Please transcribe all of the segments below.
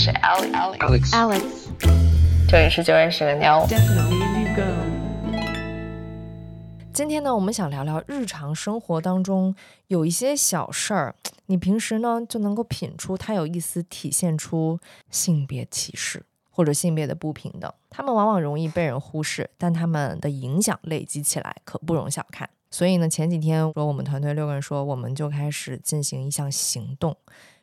是 Alex，Alex，这里是就认识个妞。今天呢，我们想聊聊日常生活当中有一些小事儿，你平时呢就能够品出它有一丝体现出性别歧视或者性别的不平等。他们往往容易被人忽视，但他们的影响累积起来可不容小看。所以呢，前几天说我们团队六个人说，我们就开始进行一项行动，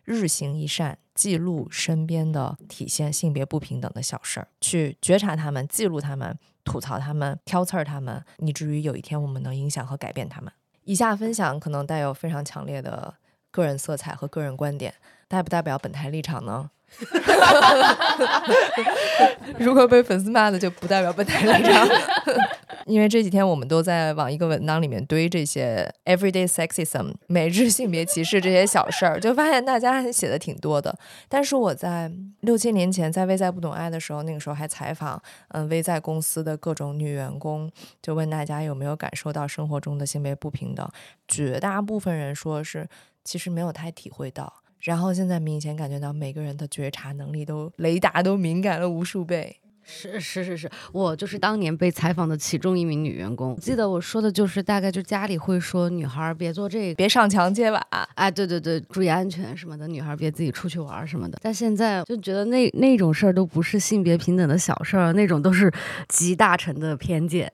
日行一善，记录身边的体现性别不平等的小事儿，去觉察他们，记录他们。吐槽他们、挑刺儿他们，以至于有一天我们能影响和改变他们。以下分享可能带有非常强烈的个人色彩和个人观点，代不代表本台立场呢？如果被粉丝骂的，就不代表本台立场。因为这几天我们都在往一个文档里面堆这些 everyday sexism 每日性别歧视这些小事儿，就发现大家写的挺多的。但是我在六七年前在微在不懂爱的时候，那个时候还采访嗯微在公司的各种女员工，就问大家有没有感受到生活中的性别不平等，绝大部分人说是其实没有太体会到。然后现在明显感觉到每个人的觉察能力都雷达都敏感了无数倍。是是是是，我就是当年被采访的其中一名女员工。记得我说的就是大概就家里会说女孩别做这个，别上墙揭瓦。哎，对对对，注意安全什么的，女孩别自己出去玩什么的。但现在就觉得那那种事儿都不是性别平等的小事儿，那种都是集大成的偏见。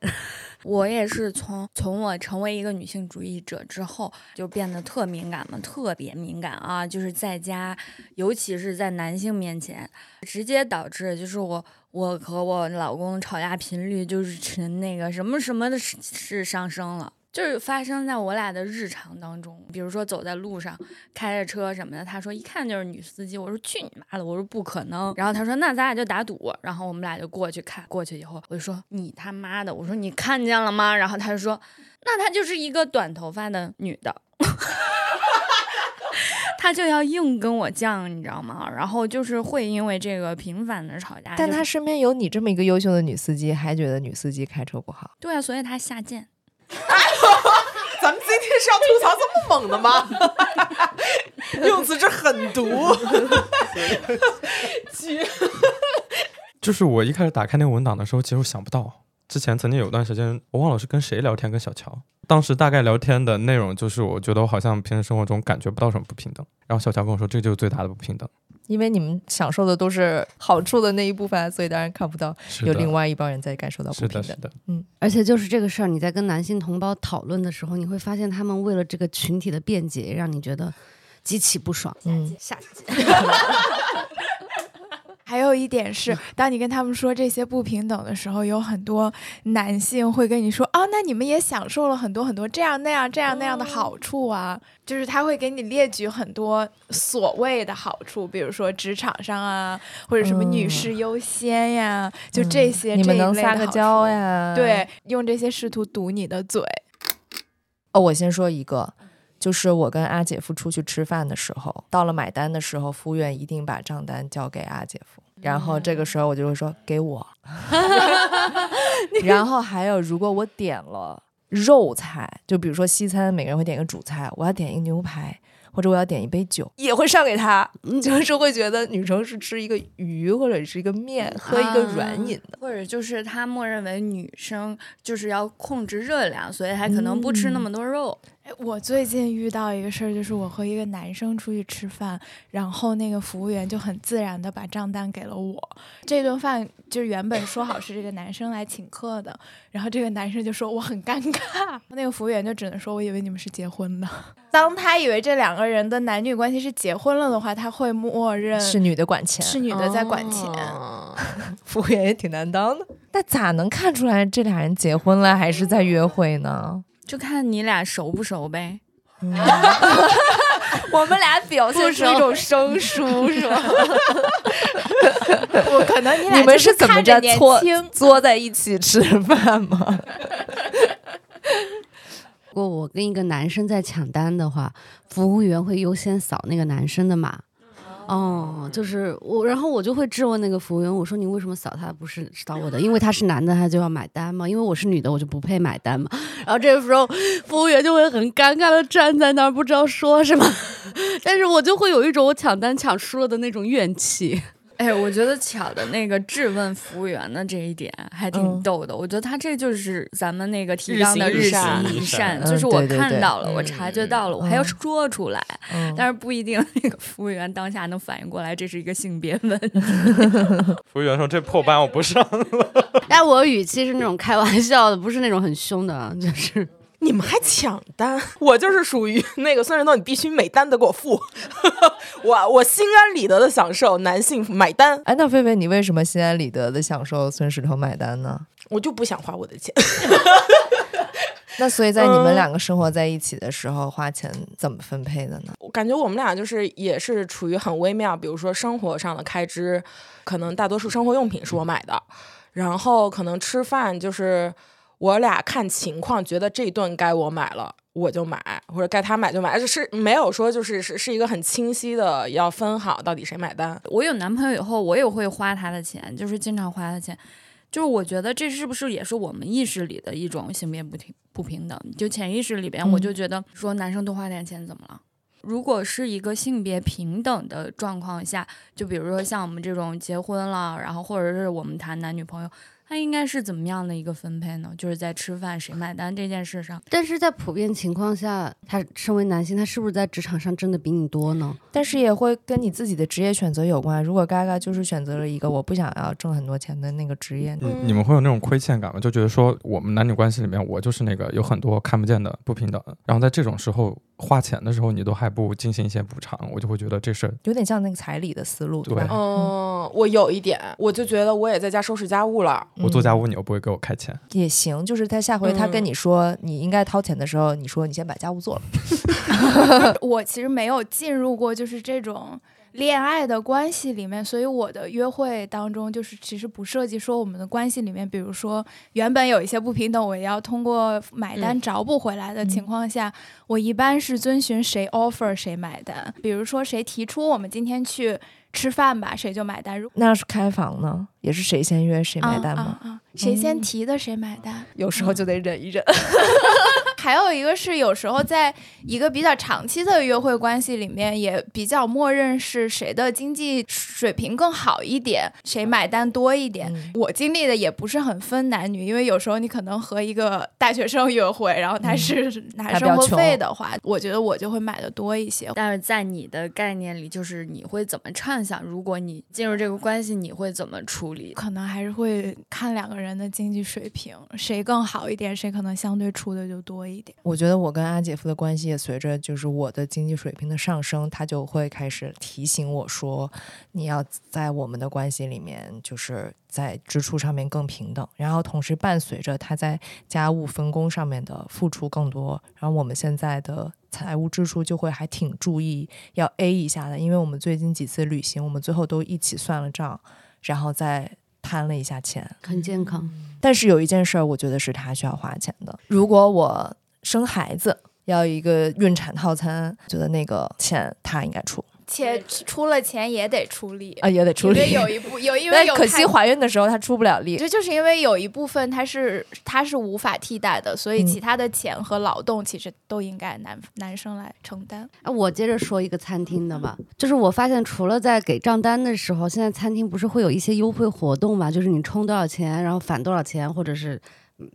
我也是从从我成为一个女性主义者之后，就变得特敏感嘛，特别敏感啊！就是在家，尤其是在男性面前，直接导致就是我我和我老公吵架频率就是成那个什么什么的是上升了。就是发生在我俩的日常当中，比如说走在路上，开着车什么的，他说一看就是女司机，我说去你妈的，我说不可能，然后他说那咱俩就打赌，然后我们俩就过去看，过去以后我就说你他妈的，我说你看见了吗？然后他就说那她就是一个短头发的女的，他就要硬跟我犟，你知道吗？然后就是会因为这个频繁的吵架，但他身边有你这么一个优秀的女司机，还觉得女司机开车不好，对啊，所以他下贱。咱们今天是要吐槽这么猛的吗？用词之狠毒。就是我一开始打开那个文档的时候，其实我想不到，之前曾经有段时间，我忘了是跟谁聊天，跟小乔。当时大概聊天的内容就是，我觉得我好像平时生活中感觉不到什么不平等。然后小乔跟我说，这就是最大的不平等。因为你们享受的都是好处的那一部分，所以当然看不到有另外一帮人在感受到不平等。的，嗯，而且就是这个事儿，你在跟男性同胞讨论的时候，你会发现他们为了这个群体的便捷，让你觉得极其不爽。嗯，下集。还有一点是，当你跟他们说这些不平等的时候，有很多男性会跟你说：“哦，那你们也享受了很多很多这样那样这样那样的好处啊。”就是他会给你列举很多所谓的好处，比如说职场上啊，或者什么女士优先呀，就这些。你们能撒个娇呀？对，用这些试图堵你的嘴。哦，我先说一个，就是我跟阿姐夫出去吃饭的时候，到了买单的时候，服务员一定把账单交给阿姐夫。然后这个时候我就会说给我，然后还有如果我点了肉菜，就比如说西餐，每个人会点个主菜，我要点一个牛排，或者我要点一杯酒，也会上给他，就是会觉得女生是吃一个鱼或者是一个面，喝一个软饮的，或者就是他默认为女生就是要控制热量，所以还可能不吃那么多肉。我最近遇到一个事儿，就是我和一个男生出去吃饭，然后那个服务员就很自然的把账单给了我。这顿饭就是原本说好是这个男生来请客的，然后这个男生就说我很尴尬，那个服务员就只能说我以为你们是结婚的。当他以为这两个人的男女关系是结婚了的话，他会默认是女的管钱，是女的在管钱。服务员也挺难当的，那咋能看出来这俩人结婚了还是在约会呢？就看你俩熟不熟呗。我们俩表现出一种生疏，是吧？我可能你俩你们是怎么着搓坐在一起吃饭吗？如果我跟一个男生在抢单的话，服务员会优先扫那个男生的码。哦，就是我，然后我就会质问那个服务员，我说你为什么扫他不是扫我的？因为他是男的，他就要买单嘛？因为我是女的，我就不配买单嘛。然后这个时候，服务员就会很尴尬的站在那儿，不知道说什么。但是我就会有一种我抢单抢输了的那种怨气。哎，我觉得巧的那个质问服务员的这一点还挺嗯逗的。我觉得他这就是咱们那个提日倡的日行一善就是我对对对看到了，我嗯察觉到了，我还要嗯说出来。嗯但是不一定那个服务员当下能反应过来，这是一个性别问题。服务员说：“这破班我不上了。但我语气是那种开玩笑的，不是那种很凶的，就是你们还抢单，我就是属于那个孙仁豆，你必须每单都给我付，我我心安理得的享受男性买单，哎，那菲菲，你为什么心安理得的享受孙石头买单呢？我就不想花我的钱。那所以在你们嗯两个生活在一起的时候，花钱怎么分配的呢？我感觉我们俩就是也是处于很微妙，比如说生活上的开支，可能大多数生活用品是我买的，然后可能吃饭就是我俩看情况，觉得这顿该我买了。我就买，或者该他买就买，就是没有说就是是是一个很清晰的要分好到底谁买单。我有男朋友以后，我也会花他的钱，就是经常花他的钱。就是我觉得这是不是也是我们意识里的一种性别不平不平等？就潜意识里边，我就觉得说男生多花点钱怎么了？如果是一个性别平等的状况下，就比如说像我们这种结婚了，然后或者是我们谈男女朋友，它应该是怎么样的一个分配呢？就是在吃饭谁买单这件事上，但是在普遍情况下，他身为男性，他是不是在职场上挣的比你多呢？但是也会跟你自己的职业选择有关。如果嘎嘎就是选择了一个我不想要挣很多钱的那个职业，你你们会有那种亏欠感吗？就觉得说我们男女关系里面，我就是那个有很多看不见的不平等，然后在这种时候花钱的时候，你都还不进行一些补偿，我就会觉得这事儿有点像那个彩礼的思路，对吧？嗯，我有一点，我就觉得我也在家收拾家务了。我做家务你又不会给我开钱，也行，就是他下回他跟嗯你说你应该掏钱的时候，你说你先把家务做了。我其实没有进入过就是这种恋爱的关系里面，所以我的约会当中就是其实不涉及说我们的关系里面，比如说原本有一些不平等，我也要通过买单嗯找补回来的情况下，我一般是遵循谁 offer 谁买单。比如说谁提出我们今天去吃饭吧，谁就买单。如那要是开房呢，也是谁先约谁买单吗？啊啊啊谁先嗯提的谁买单。有时候就得忍一忍。还有一个是，有时候在一个比较长期的约会关系里面，也比较默认是谁的经济水平更好一点，谁买单多一点。嗯我经历的也不是很分男女，因为有时候你可能和一个大学生约会，然后他是拿生活费的话，我觉得我就会买的多一些。但是在你的概念里，就是你会怎么畅想？如果你进入这个关系，你会怎么处理？可能还是会看两个人的经济水平，谁更好一点，谁可能相对出的就多一点。我觉得我跟阿姐夫的关系也随着就是我的经济水平的上升，他就会开始提醒我说，你要在我们的关系里面，就是在支出上面更平等，然后同时伴随着他在家务分工上面的付出更多，然后我们现在的。财务支出就会还挺注意要 A 一下的，因为我们最近几次旅行，我们最后都一起算了账，然后再摊了一下钱。很健康。但是有一件事儿，我觉得是他需要花钱的。如果我生孩子要一个孕产套餐，觉得那个钱他应该出且出了钱也得出力啊，也得出力。因为有一部有因为有太但可惜怀孕的时候他出不了力。这就是因为有一部分它是它是无法替代的，所以嗯其他的钱和劳动其实都应该男男生来承担。啊，我接着说一个餐厅的吧，就是我发现除了在给账单的时候，现在餐厅不是会有一些优惠活动嘛，就是你充多少钱，然后返多少钱，或者是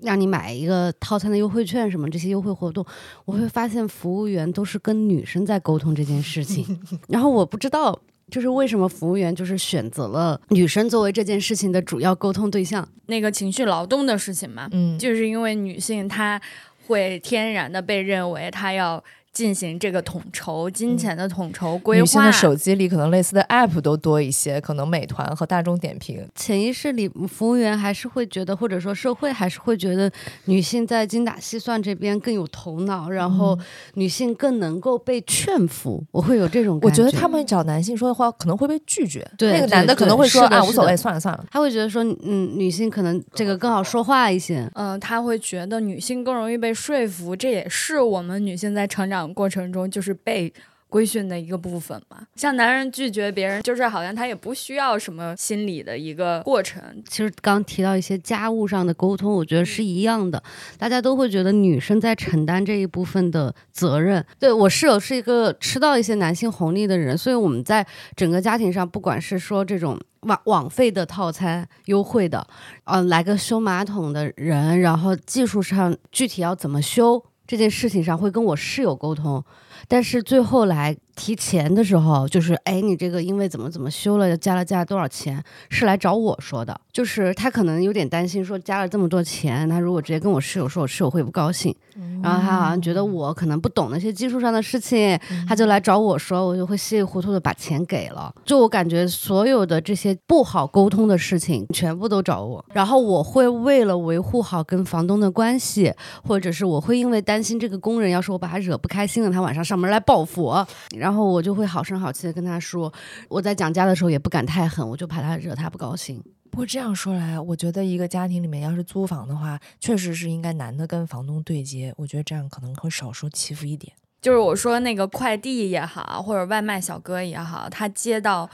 让你买一个套餐的优惠券什么这些优惠活动，我会发现服务员都是跟女生在沟通这件事情，然后我不知道。就是为什么服务员就是选择了女生作为这件事情的主要沟通对象？那个情绪劳动的事情嘛，嗯，就是因为女性她会天然的被认为她要进行这个统筹、金钱的统筹规划。女性的手机里可能类似的 app 都多一些，可能美团和大众点评。潜意识里，服务员还是会觉得，或者说社会还是会觉得，女性在精打细算这边更有头脑，然后女性更能够被劝服。我会有这种感觉我觉得他们找男性说的话可能会被拒绝，对那个男的可能会说啊，无所谓，算了算了。他会觉得说，嗯，女性可能这个更好说话一些。嗯、他会觉得女性更容易被说服，这也是我们女性在成长过程中就是被。规训的一个部分嘛。像男人拒绝别人，就是好像他也不需要什么心理的一个过程。其实刚提到一些家务上的沟通，我觉得是一样的，大家都会觉得女生在承担这一部分的责任。对我室友是一个吃到一些男性红利的人，所以我们在整个家庭上，不管是说这种网网费的套餐优惠的，呃，来个修马桶的人，然后技术上具体要怎么修这件事情上，会跟我室友沟通。但是最后来提钱的时候，就是哎，你这个因为怎么怎么修了，加了加了多少钱，是来找我说的。就是他可能有点担心，说加了这么多钱，他如果直接跟我室友说，我室友会不高兴。然后他好像觉得我可能不懂那些技术上的事情，他就来找我说，我就会稀里糊涂的把钱给了。就我感觉所有的这些不好沟通的事情，全部都找我。然后我会为了维护好跟房东的关系，或者是我会因为担心这个工人，要是我把他惹不开心了，他晚上上门来报复，然后我就会好声好气的跟他说，我在讲价的时候也不敢太狠，我就怕他惹他不高兴。不过这样说来，我觉得一个家庭里面要是租房的话，确实是应该男的跟房东对接，我觉得这样可能会少受欺负一点。就是我说那个快递也好，或者外卖小哥也好，他接到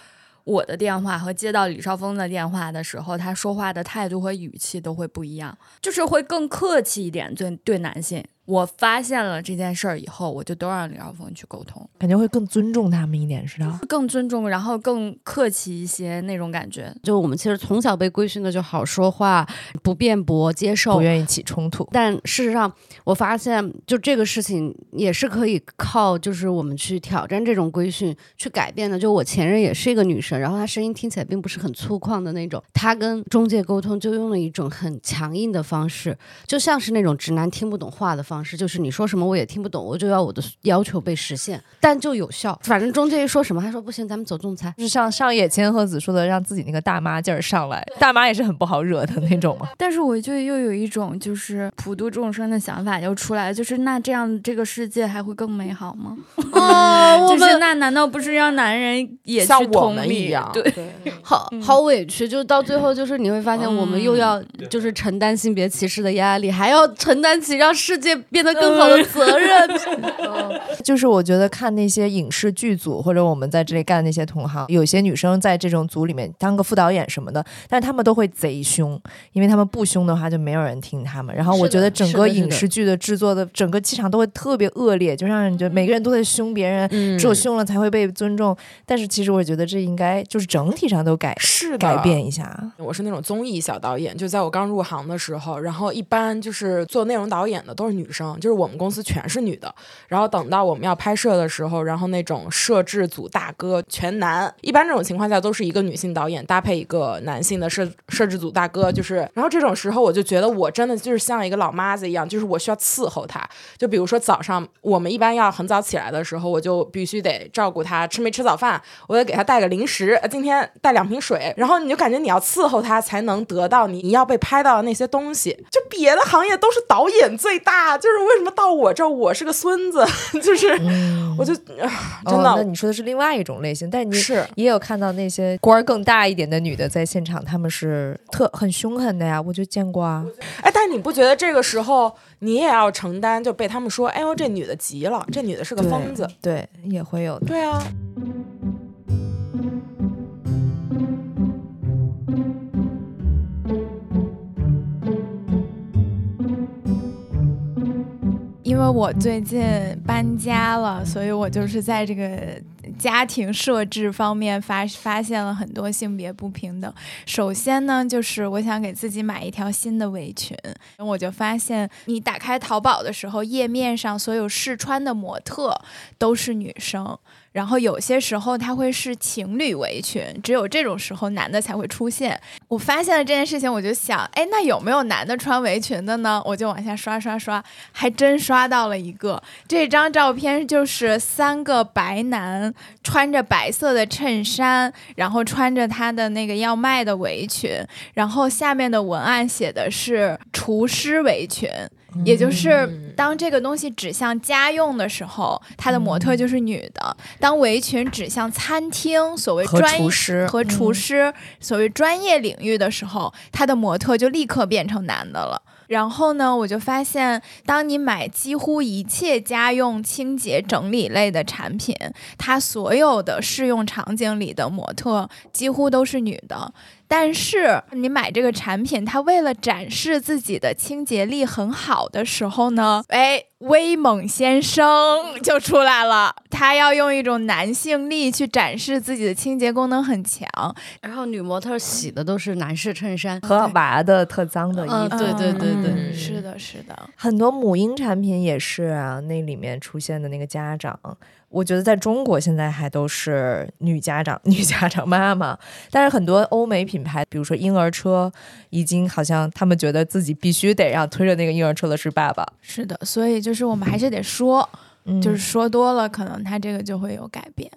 我的电话和接到李少峰的电话的时候，他说话的态度和语气都会不一样，就是会更客气一点，对对男性。我发现了这件事儿以后，我就都让李少峰去沟通，感觉会更尊重他们一点，是吧。更尊重，然后更客气一些那种感觉。就我们其实从小被规训的就好说话，不辩驳，接受，不愿意起冲突。但事实上，我发现就这个事情也是可以靠就是我们去挑战这种规训去改变的。就我前任也是一个女生，然后她声音听起来并不是很粗犷的那种，她跟中介沟通就用了一种很强硬的方式，就像是那种直男听不懂话的方。方式就是你说什么我也听不懂，我就要我的要求被实现，但就有效。反正中介一说什么，他说不行，咱们走仲裁。就是像上野千鹤子说的，让自己那个大妈劲儿上来。大妈也是很不好惹的那种嘛。但是我就又有一种就是普度众生的想法又出来了，就是那这样这个世界还会更美好吗？哦，就是那难道不是让男人也像我们一样？对，好好委屈，就到最后就是你会发现，我们又要就是承担性别歧视的压力，还要承担起让世界。变得更好的责任，就是我觉得看那些影视剧组或者我们在这里干那些同行，有些女生在这种组里面当个副导演什么的，但是他们都会贼凶，因为他们不凶的话就没有人听他们。然后我觉得整个影视剧的制作的整个气场都会特别恶劣，就让人觉得每个人都在凶别人，只有凶了才会被尊重。但是其实我觉得这应该就是整体上都改是改变一下。我是那种综艺小导演，就在我刚入行的时候，然后一般就是做内容导演的都是女生。就是我们公司全是女的，然后等到我们要拍摄的时候，然后那种摄制组大哥全男，一般这种情况下都是一个女性导演搭配一个男性的摄摄制组大哥，就是，然后这种时候我就觉得我真的就是像一个老妈子一样，就是我需要伺候他，就比如说早上我们一般要很早起来的时候，我就必须得照顾他吃没吃早饭，我得给他带个零食，今天带两瓶水，然后你就感觉你要伺候他才能得到你你要被拍到的那些东西，就别的行业都是导演最大，就是。为什么到我这儿我是个孙子？就是，我就真的。那你说的是另外一种类型，但你是也有看到那些官儿更大一点的女的在现场，他们是特很凶狠的呀，我就见过啊。哎，但你不觉得这个时候你也要承担？就被他们说，哎呦，这女的急了，这女的是个疯子，对，也会有。对啊。因为我最近搬家了，所以我就是在这个家庭设置方面发发现了很多性别不平等。首先呢，就是我想给自己买一条新的围裙，我就发现你打开淘宝的时候，页面上所有试穿的模特都是女生。然后有些时候它会是情侣围裙，只有这种时候男的才会出现。我发现了这件事情，我就想，哎，那有没有男的穿围裙的呢？我就往下刷刷刷，还真刷到了一个。这张照片就是三个白男穿着白色的衬衫，然后穿着他的那个要卖的围裙，然后下面的文案写的是厨师围裙。也就是当这个东西指向家用的时候，它的模特就是女的；当围裙指向餐厅，所谓专厨师和厨师所谓专业领域的时候，它的模特就立刻变成男的了。然后呢，我就发现，当你买几乎一切家用清洁整理类的产品，它所有的适用场景里的模特几乎都是女的。但是你买这个产品，它为了展示自己的清洁力很好的时候呢，哎，威猛先生就出来了，他要用一种男性力去展示自己的清洁功能很强。然后女模特洗的都是男士衬衫，和娃的特脏的衣嗯，服。对对对对，嗯是的，是的，很多母婴产品也是啊，那里面出现的那个家长，我觉得在中国现在还都是女家长、女家长。妈妈，但是很多欧美品牌，比如说婴儿车，已经好像他们觉得自己必须得让推着那个婴儿车的是爸爸，是的，所以就是我们还是得说，嗯就是说多了，可能它这个就会有改变。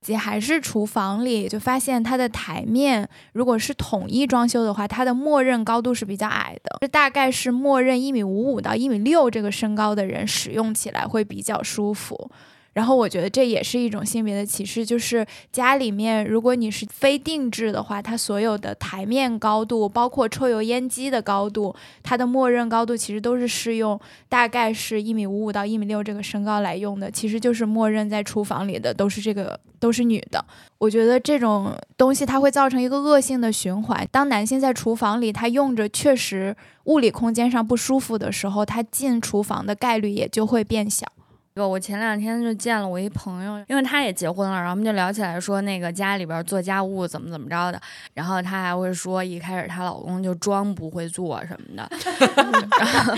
姐还是厨房里，就发现它的台面如果是统一装修的话，它的默认高度是比较矮的，这大概是默认一米五五到一米六这个身高的人使用起来会比较舒服。然后我觉得这也是一种性别的歧视，就是家里面如果你是非定制的话，它所有的台面高度，包括抽油烟机的高度，它的默认高度其实都是适用大概是一米五五到一米六这个身高来用的，其实就是默认在厨房里的都是这个都是女的。我觉得这种东西它会造成一个恶性的循环。当男性在厨房里他用着确实物理空间上不舒服的时候，他进厨房的概率也就会变小。我前两天就见了我一朋友，因为他也结婚了，然后我们就聊起来说那个家里边做家务怎么怎么着的，然后她还会说一开始她老公就装不会做什么的，然后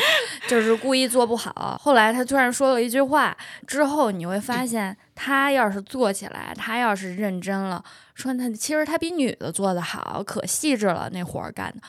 就是故意做不好。后来她突然说了一句话，之后你会发现，他要是做起来，他要是认真了，说她其实他比女的做的好，可细致了那活儿干的。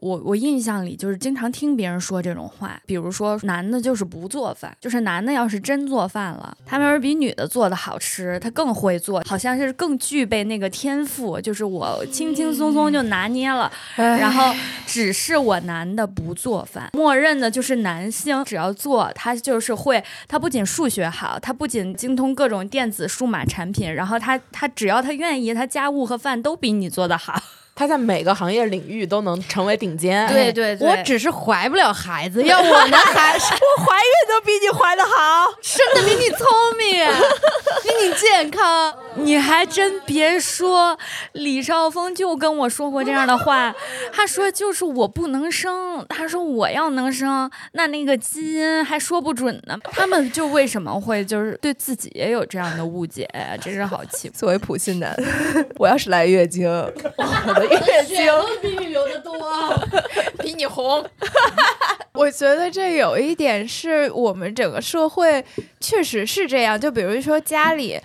我我印象里就是经常听别人说这种话，比如说男的就是不做饭，就是男的要是真做饭了，他们要是比女的做的好吃，他更会做，好像是更具备那个天赋，就是我轻轻松松就拿捏了，然后只是我男的不做饭，默认的就是男性只要做，他就是会，他不仅数学好，他不仅精通各种电子数码产品，然后他他只要他愿意，他家务和饭都比你做的好。他在每个行业领域都能成为顶尖。对对对，我只是怀不了孩子，要我能孩子，我怀孕都比你怀的好。生的比你聪明，比你健康。你还真别说，李少峰就跟我说过这样的话。他说就是我不能生，他说我要能生，那那个基因还说不准呢。他们就为什么会就是对自己也有这样的误解呀？真是好奇。作为普信男，我要是来月经，我的月经比你流的多，比你红。我觉得这有一点是我们整个社会确实是这样，就比如说家里。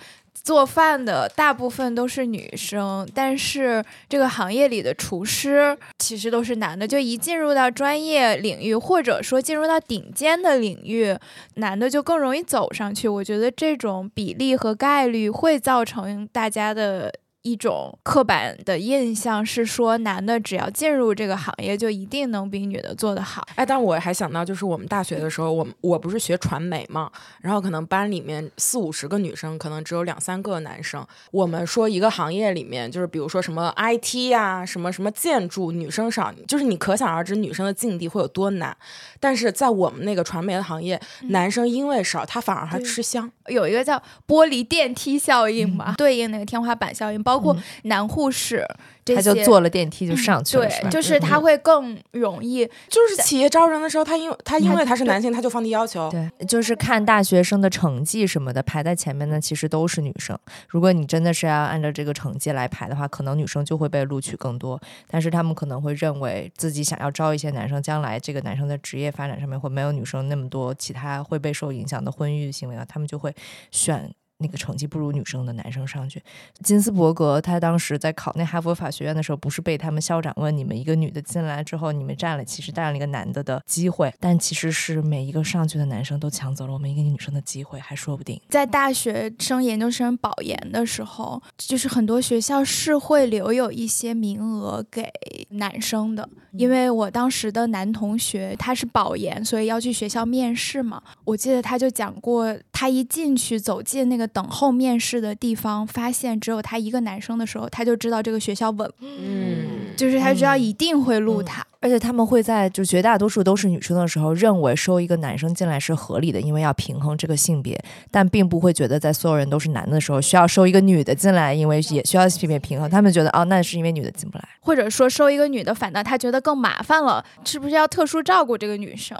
做饭的大部分都是女生，但是这个行业里的厨师其实都是男的。就一进入到专业领域，或者说进入到顶尖的领域，男的就更容易走上去。我觉得这种比例和概率会造成大家的。一种刻板的印象是说，男的只要进入这个行业，就一定能比女的做得好。哎，但我还想到，就是我们大学的时候，我们我不是学传媒嘛，然后可能班里面四五十个女生，可能只有两三个男生。我们说一个行业里面，就是比如说什么 IT 呀、什么什么建筑，女生少，就是你可想而知女生的境地会有多难。但是在我们那个传媒的行业，男生因为少，他反而还吃香。有一个叫玻璃电梯效应嘛，对应那个天花板效应，包括男护士这他，就坐了电梯就上去了，对，就是他会更容易。就是企业招人的时候，他因为他因为他是男性，他就放低要求。对，就是看大学生的成绩什么的，排在前面的其实都是女生。如果你真的是要按照这个成绩来排的话，可能女生就会被录取更多。但是他们可能会认为自己想要招一些男生，将来这个男生的职业发展上面会没有女生那么多其他会被受影响的婚育行为啊，他们就会选。那个成绩不如女生的男生上去，金斯伯格他当时在考那哈佛法学院的时候，不是被他们校长问你们一个女的进来之后，你们占了其实占了一个男的的机会，但其实是每一个上去的男生都抢走了我们一个女生的机会，还说不定。在大学生、研究生保研的时候，就是很多学校是会留有一些名额给男生的，因为我当时的男同学他是保研，所以要去学校面试嘛。我记得他就讲过，他一进去走进那个等候面试的地方，发现只有他一个男生的时候，他就知道这个学校稳。嗯，就是他知道嗯一定会录嗯他。而且他们会在就绝大多数都是女生的时候，认为收一个男生进来是合理的，因为要平衡这个性别，但并不会觉得在所有人都是男的时候，需要收一个女的进来，因为也需要性别平衡。他们觉得哦，那是因为女的进不来。或者说收一个女的，反倒他觉得更麻烦了，是不是要特殊照顾这个女生？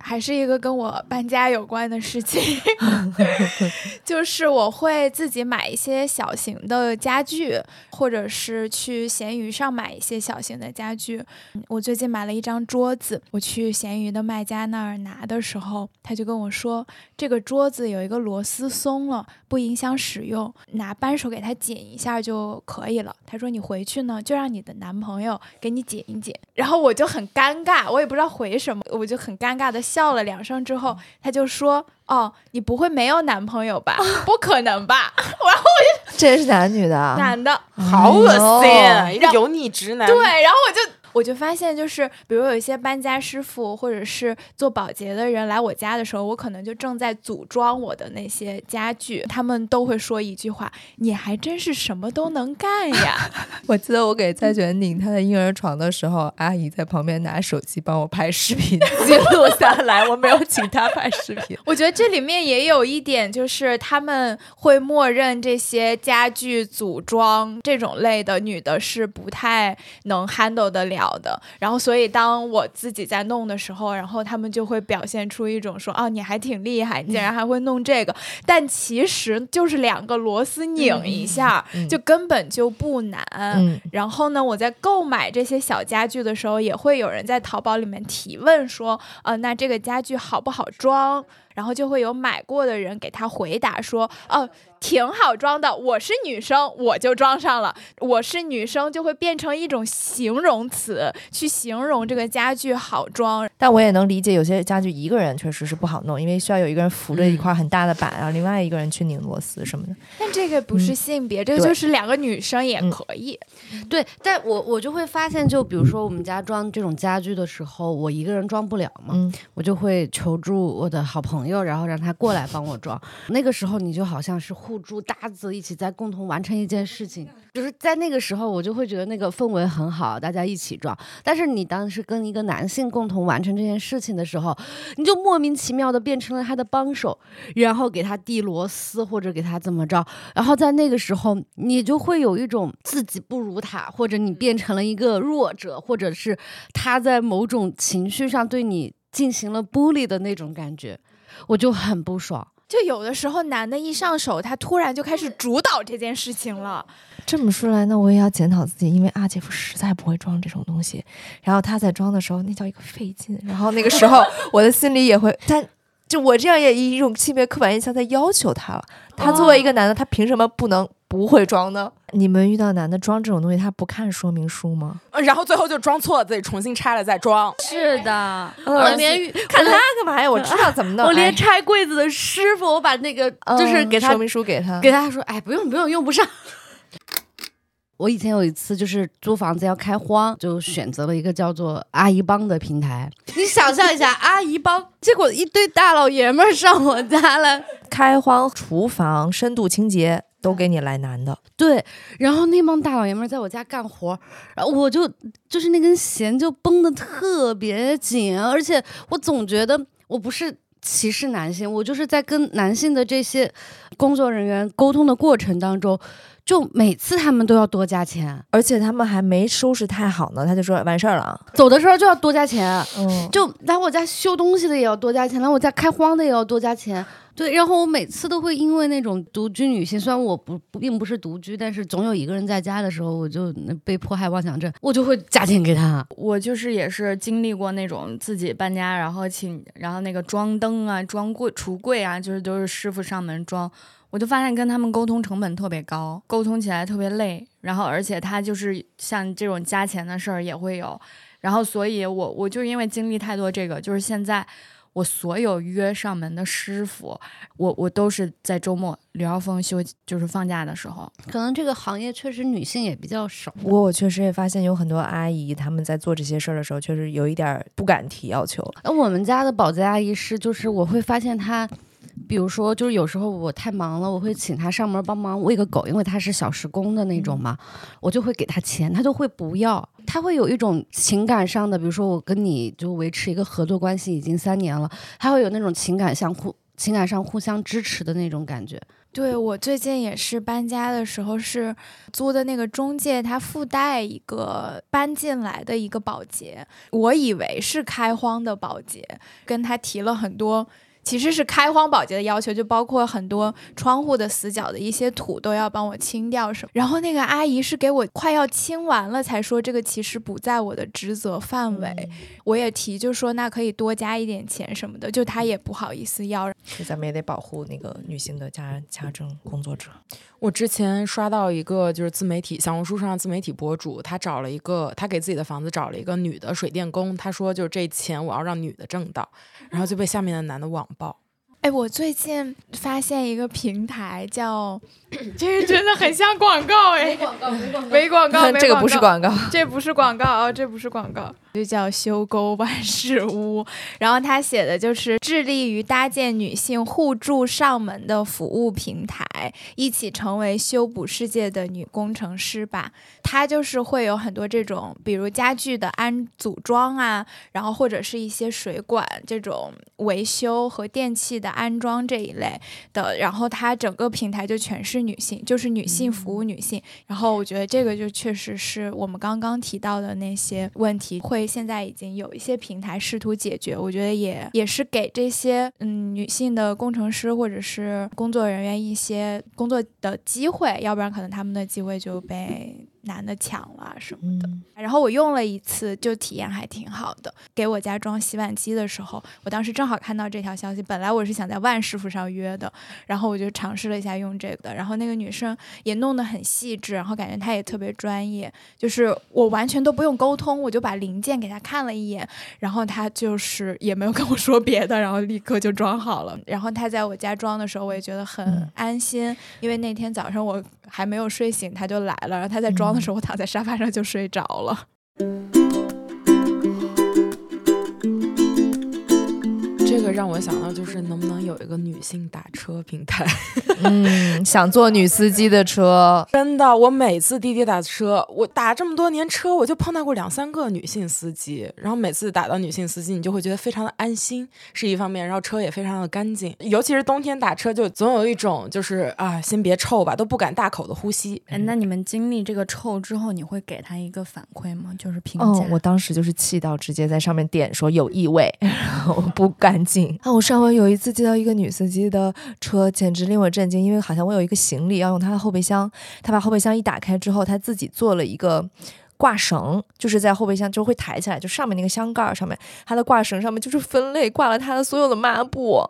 还是一个跟我搬家有关的事情 就是我会自己买一些小型的家具，或者是去闲鱼上买一些小型的家具。嗯我最近买了一张桌子，我去闲鱼的卖家那儿拿的时候，他就跟我说，这个桌子有一个螺丝松了，不影响使用，拿扳手给它紧一下就可以了。他说你回去呢，就让你的男朋友给你紧一紧。然后我就很尴尬，我也不知道回什么，我就很尴尬的笑了两声之后，他就说：“哦，你不会没有男朋友吧？不可能吧？” 然后我就这是男女的啊？男的，好恶心，哎一个油腻直男。对，然后我就我就发现，就是比如有一些搬家师傅或者是做保洁的人来我家的时候，我可能就正在组装我的那些家具，他们都会说一句话：“你还真是什么都能干呀。我记得我给蔡璇拧她的婴儿床的时候，阿姨在旁边拿手机帮我拍视频记录下来，我没有请她拍视频。”我觉得这里面也有一点，就是他们会默认这些家具组装这种类的女的是不太能 handle 得了的。然后，所以当我自己在弄的时候，然后他们就会表现出一种说：“哦，你还挺厉害，你竟然还会弄这个。”但其实就是两个螺丝拧一下，嗯就根本就不难。嗯，然后呢，我在购买这些小家具的时候，也会有人在淘宝里面提问说，呃，那这个家具好不好装？然后就会有买过的人给他回答说，哦，挺好装的。我是女生，我就装上了。我是女生就会变成一种形容词，去形容这个家具好装。但我也能理解，有些家具一个人确实是不好弄，因为需要有一个人扶着一块很大的板，然后另外一个人去拧螺丝什么的。但这个不是性别，这个就是两个女生也嗯可以。对，但我我就会发现，就比如说我们家装这种家具的时候，我一个人装不了嘛，嗯，我就会求助我的好朋友，然后让他过来帮我装。那个时候你就好像是互助搭子，一起在共同完成一件事情。就是在那个时候，我就会觉得那个氛围很好，大家一起装。但是你当时跟一个男性共同完成这件事情的时候，你就莫名其妙的变成了他的帮手，然后给他递螺丝或者给他怎么着。然后在那个时候，你就会有一种自己不如他，或者你变成了一个弱者，或者是他在某种情绪上对你进行了 bully 的那种感觉，我就很不爽。就有的时候，男的一上手，他突然就开始主导这件事情了。这么说来，那我也要检讨自己，因为阿姐夫实在不会装这种东西，然后他在装的时候，那叫一个费劲。然后那个时候，我的心里也会，但就我这样也以一种性别刻板印象在要求他了。他作为一个男的，他凭什么不能不会装的？你们遇到男的装这种东西，他不看说明书吗？呃然后最后就装错了，自己重新拆了再装。是的，嗯我连看他干嘛呀？我知道怎么弄。我连哎拆柜子的师傅，我把那个就是给他嗯说明书给他，给他说，哎，不用不用，用不上。我以前有一次就是租房子要开荒，就选择了一个叫做阿姨帮的平台。你想象一下，阿姨帮，结果一堆大老爷们儿上我家来，开荒、厨房、深度清洁都给你来男的。对，然后那帮大老爷们儿在我家干活儿，然后我就就是那根弦就绷得特别紧，而且我总觉得我不是歧视男性，我就是在跟男性的这些工作人员沟通的过程当中，就每次他们都要多加钱，而且他们还没收拾太好呢，他就说完事儿了啊。走的时候就要多加钱，嗯，就来我家修东西的也要多加钱，来我家开荒的也要多加钱。对，然后我每次都会因为那种独居女性，虽然我不不并不是独居，但是总有一个人在家的时候，我就被迫害妄想症，我就会加钱给他。我就是也是经历过那种自己搬家，然后请，然后那个装灯啊、装柜、橱柜啊，就是都是师傅上门装。我就发现跟他们沟通成本特别高，沟通起来特别累，然后而且他就是像这种加钱的事儿也会有，然后所以我我就因为经历太多这个，就是现在我所有约上门的师傅，我我都是在周末刘耀峰休就是放假的时候，可能这个行业确实女性也比较少。不过我确实也发现有很多阿姨他们在做这些事儿的时候，确实有一点儿不敢提要求。那我们家的保洁阿姨是，就是我会发现她比如说，就是有时候我太忙了，我会请他上门帮忙喂个狗，因为他是小时工的那种嘛，我就会给他钱，他就会不要，他会有一种情感上的，比如说我跟你就维持一个合作关系已经三年了，他会有那种情感相互情感上互相支持的那种感觉。对我最近也是搬家的时候，是租的那个中介，他附带一个搬进来的一个保洁，我以为是开荒的保洁，跟他提了很多。其实是开荒保洁的要求，就包括很多窗户的死角的一些土都要帮我清掉什么。然后那个阿姨是给我快要清完了才说这个其实不在我的职责范围，我也提就说那可以多加一点钱什么的，就她也不好意思要。就咱们也得保护那个女性的家家政工作者。我之前刷到一个就是自媒体小红书上自媒体博主，他找了一个他给自己的房子找了一个女的水电工，他说就是这钱我要让女的挣到，然后就被下面的男的网暴。哎，我最近发现一个平台叫，这 个真的很像广告哎，没广告，没广告，没广告，这个不是广告，这不是广告啊，这不是广告。就叫修沟万事屋，然后他写的就是致力于搭建女性互助上门的服务平台，一起成为修补世界的女工程师吧。他就是会有很多这种，比如家具的安组装啊，然后或者是一些水管这种维修和电器的安装这一类的。然后他整个平台就全是女性，就是女性服务女性。然后我觉得这个就确实是我们刚刚提到的那些问题会。现在已经有一些平台试图解决，我觉得也也是给这些嗯女性的工程师或者是工作人员一些工作的机会，要不然可能他们的机会就被。男的抢了什么的，然后我用了一次，就体验还挺好的。给我家装洗碗机的时候，我当时正好看到这条消息。本来我是想在万师傅上约的，然后我就尝试了一下用这个的。然后那个女生也弄得很细致，然后感觉她也特别专业。就是我完全都不用沟通，我就把零件给她看了一眼，然后她就是也没有跟我说别的，然后立刻就装好了。然后她在我家装的时候，我也觉得很安心，因为那天早上我还没有睡醒，她就来了，然后她在装。时候我躺在沙发上就睡着了。个让我想到，就是能不能有一个女性打车平台？嗯，想坐女司机的车，真的。我每次滴滴打车，我打这么多年车，我就碰到过两三个女性司机。然后每次打到女性司机，你就会觉得非常的安心，是一方面。然后车也非常的干净，尤其是冬天打车，就总有一种就是啊，先别臭吧，都不敢大口的呼吸。哎，那你们经历这个臭之后，你会给他一个反馈吗？就是评价？我当时就是气到直接在上面点说有异味，然后不干净。啊，我上回有一次接到一个女司机的车，简直令我震惊，因为好像我有一个行李要用她的后备箱，她把后备箱一打开之后，她自己做了一个挂绳，就是在后备箱就会抬起来，就上面那个箱盖上面，她的挂绳上面就是分类挂了她的所有的抹布。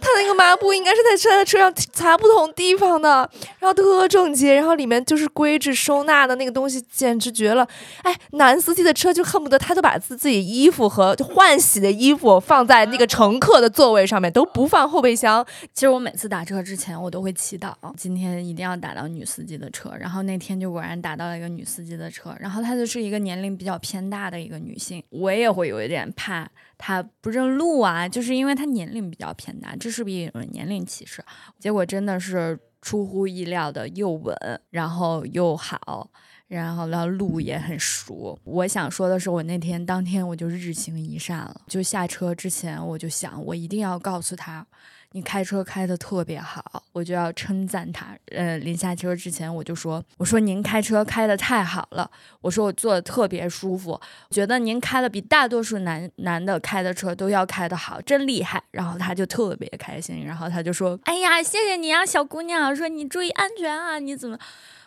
他那个抹布应该是在车车上擦不同地方的，然后特整洁，然后里面就是规制收纳的那个东西，简直绝了！哎，男司机的车就恨不得他都把自自己衣服和就换洗的衣服放在那个乘客的座位上面，都不放后备箱。其实我每次打车之前，我都会祈祷今天一定要打到女司机的车。然后那天就果然打到了一个女司机的车，然后她就是一个年龄比较偏大的一个女性，我也会有一点怕。她不认路啊，就是因为她年龄比较偏大，这是不是一种年龄歧视？结果真的是出乎意料的又稳，然后又好，然后呢路也很熟。我想说的是，我那天当天我就日行一善了，就下车之前我就想，我一定要告诉他。你开车开的特别好，我就要称赞他。呃，临下车之前我就说：“我说您开车开的太好了，我说我坐的特别舒服，觉得您开的比大多数男男的开的车都要开的好，真厉害。”然后他就特别开心，然后他就说：“哎呀，谢谢你啊，小姑娘，说你注意安全啊，你怎么？”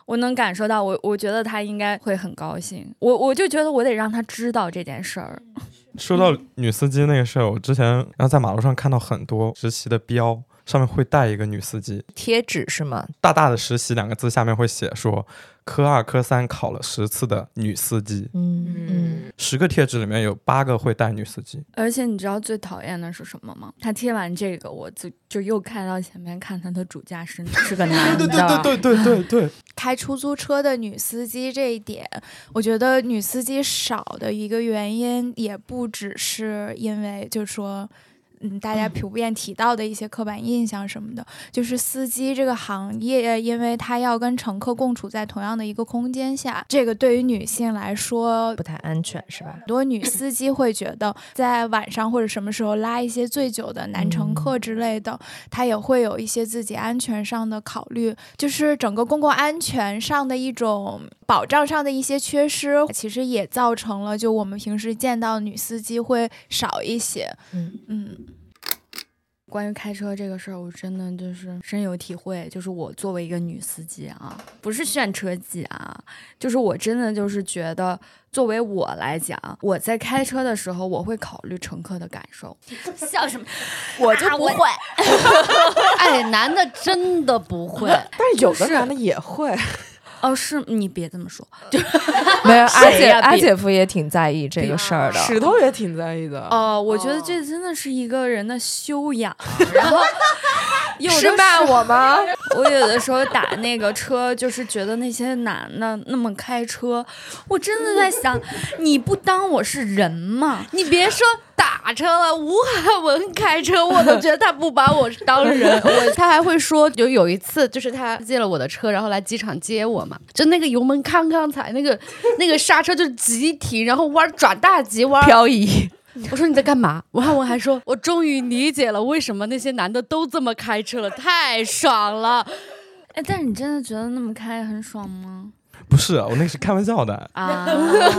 我能感受到，我我觉得他应该会很高兴。我我就觉得我得让他知道这件事儿。说到女司机那个事儿，我之前然后在马路上看到很多实习的标，上面会带一个女司机贴纸是吗？大大的“实习”两个字下面会写说。科二、科三考了十次的女司机，嗯嗯，十个贴纸里面有八个会带女司机。而且你知道最讨厌的是什么吗？他贴完这个，我就就又开到前面看他的主驾驶是个 男的。对对对对对对对。开出租车的女司机这一点，我觉得女司机少的一个原因，也不只是因为就是说。嗯，大家普遍提到的一些刻板印象什么的，就是司机这个行业，因为他要跟乘客共处在同样的一个空间下，这个对于女性来说不太安全，是吧？很多女司机会觉得，在晚上或者什么时候拉一些醉酒的男乘客之类的，她也会有一些自己安全上的考虑，就是整个公共安全上的一种保障上的一些缺失，其实也造成了就我们平时见到女司机会少一些。嗯嗯，关于开车这个事儿，我真的就是深有体会。就是我作为一个女司机啊，不是炫车技啊，就是我真的就是觉得，作为我来讲，我在开车的时候，我会考虑乘客的感受。笑什么？我就不会，哎，男的真的不会。但是有的男的也会。哦，是你别这么说，没有，阿姐阿姐夫也挺在意这个事儿的。石头也挺在意的。哦，我觉得这真的是一个人的修养。然后有的是骂我吗？我有的时候打那个车，就是觉得那些男的那么开车，我真的在想，你不当我是人吗？你别说打车了，吴汉文开车，我都觉得他不把我当人。我他还会说，就有一次，就是他借了我的车，然后来机场接我嘛，就那个油门康康踩，那个那个刹车就急停，然后弯转大急弯。漂移，我说你在干嘛？吴汉文还说，我终于理解了为什么那些男的都这么开车了，太爽了。哎，但是你真的觉得那么开很爽吗？不是，我那个是开玩笑的。啊，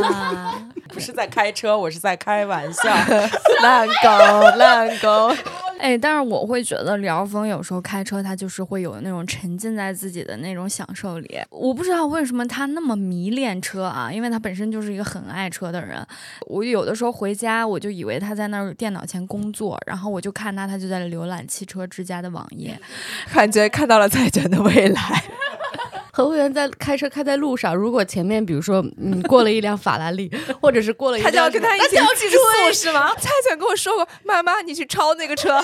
不是在开车，我是在开玩笑。烂狗烂狗。哎，但是我会觉得辽峰有时候开车，他就是会有那种沉浸在自己的那种享受里。我不知道为什么他那么迷恋车啊，因为他本身就是一个很爱车的人。我有的时候回家，我就以为他在那儿电脑前工作，然后我就看他，他就在浏览汽车之家的网页。感觉看到了再卷的未来。何慧媛在开车开在路上，如果前面比如说嗯过了一辆法拉利，或者是过了一他就要跟他一起那就要竞速是吗？蔡犬跟我说过，妈妈你去超那个车，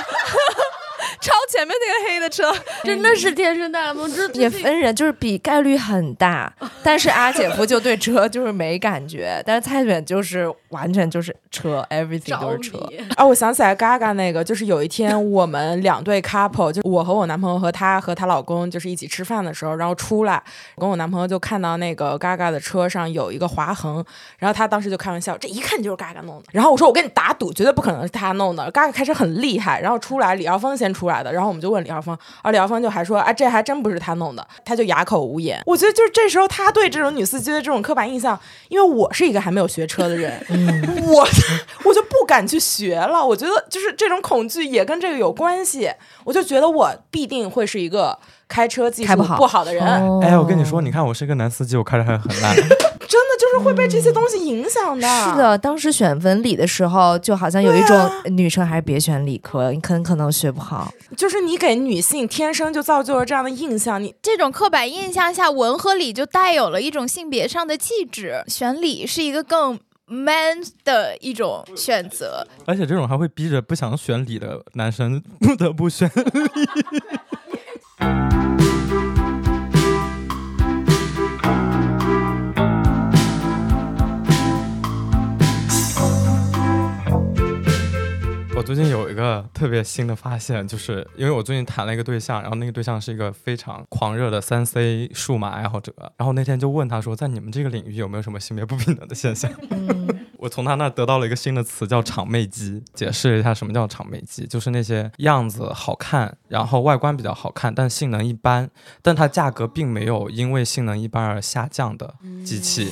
超前面那个黑的车。真的是天生带来梦，这也分人，就是比概率很大，但是阿姐夫就对车就是没感觉，但是蔡犬就是完全就是车，everything 都是车。啊，我想起来 Gaga 那个，就是有一天我们两对 couple，就我和我男朋友和她和她老公就是一起吃饭的时候，然后出来，跟我男朋友就看到那个 Gaga 的车上有一个划痕，然后他当时就开玩笑，这一看就是 Gaga 弄的。然后我说我跟你打赌，绝对不可能是他弄的。Gaga 开车很厉害，然后出来李耀峰先出来的，然后我们就问李耀峰，而李耀峰就还说，啊，这还真不是他弄的，他就哑口无言。我觉得就是这时候他对这种女司机的这种刻板印象，因为我是一个还没有学车的人，我我就不敢去学了。我觉得就是这种恐惧也跟这个有关系。我就觉得我必定会是一个开车技术开不好不好的人，哦哎，我跟你说，你看我是一个男司机，我开的还很烂。真的就是会被这些东西影响的。是，的，当时选文理的时候，就好像有一种女生还是别选理科，你很可能学不好。就是你给女性天生就造就了这样的印象，你这种刻板印象下，文和理就带有了一种性别上的气质，选理是一个更 man 的一种选择。而且这种还会逼着不想选理的男生不得不选理。最近有一个特别新的发现，就是因为我最近谈了一个对象，然后那个对象是一个非常狂热的三 C 数码爱好者，然后那天就问他说，在你们这个领域有没有什么性别不平等的现象？我从他那得到了一个新的词，叫“场妹机”。解释一下什么叫场妹机，就是那些样子好看，然后外观比较好看，但性能一般，但它价格并没有因为性能一般而下降的机器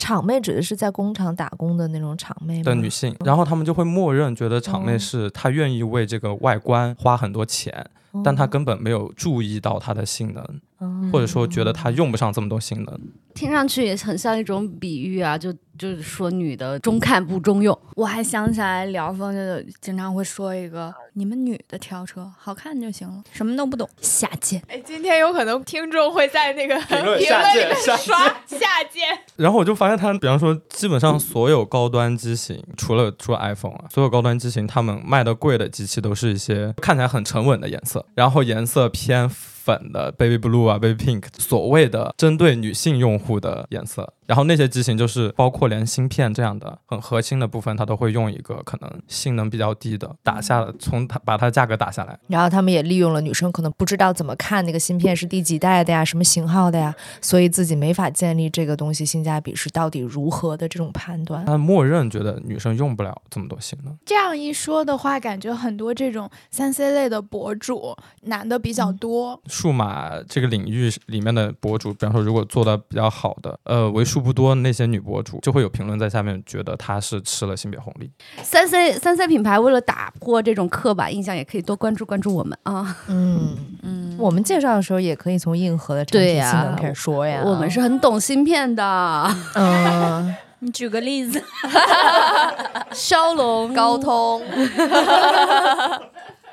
厂妹指的是在工厂打工的那种厂妹的女性，然后他们就会默认觉得厂妹哦。是她愿意为这个外观花很多钱，但她根本没有注意到它的性能，哦。或者说觉得她用不上这么多性能。听上去也很像一种比喻啊，就就是说女的中看不中用。我还想起来，聊风就经常会说一个：“你们女的挑车好看就行了，什么都不懂。”下贱。哎，今天有可能听众会在那个评论里面下刷下贱。然后我就发现他，比方说，基本上所有高端机型，除了除了 iPhone 啊，所有高端机型，他们卖的贵的机器都是一些看起来很沉稳的颜色，然后颜色偏。粉的 baby blue 啊，baby pink，所谓的针对女性用户的颜色。然后那些机型就是包括连芯片这样的很核心的部分，它都会用一个可能性能比较低的打下，从它把它的价格打下来。然后他们也利用了女生可能不知道怎么看那个芯片是第几代的呀，什么型号的呀，所以自己没法建立这个东西性价比是到底如何的这种判断。他默认觉得女生用不了这么多性能。这样一说的话，感觉很多这种三 C 类的博主，男的比较多。数码这个领域里面的博主，比方说如果做的比较好的，呃，为数不多那些女博主，就会有评论在下面觉得她是吃了性别红利。三 C 三 C 品牌为了打破这种刻板印象，也可以多关注关注我们啊。嗯嗯，我们介绍的时候也可以从硬核的产品性能开始说呀。我们是很懂芯片的。嗯，你举个例子，骁龙、高通。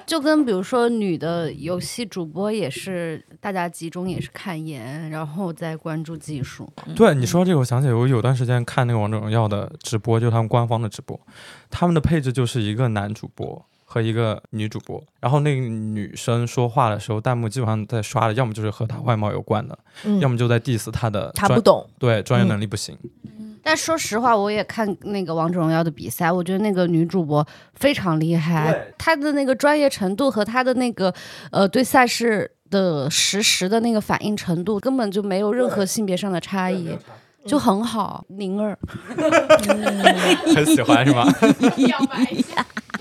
就跟比如说女的游戏主播也是，大家集中也是看颜，然后再关注技术。对你说这个，我想起我有段时间看那个王者荣耀的直播，就是他们官方的直播，他们的配置就是一个男主播和一个女主播，然后那个女生说话的时候，弹幕基本上在刷的，要么就是和她外貌有关的，嗯要么就在 diss 她的，他不懂，对专业能力不行。但说实话，我也看那个王者荣耀的比赛，我觉得那个女主播非常厉害，她的那个专业程度和她的那个呃对赛事的实时的那个反应程度，根本就没有任何性别上的差异，就很好。宁儿，很喜欢是吗？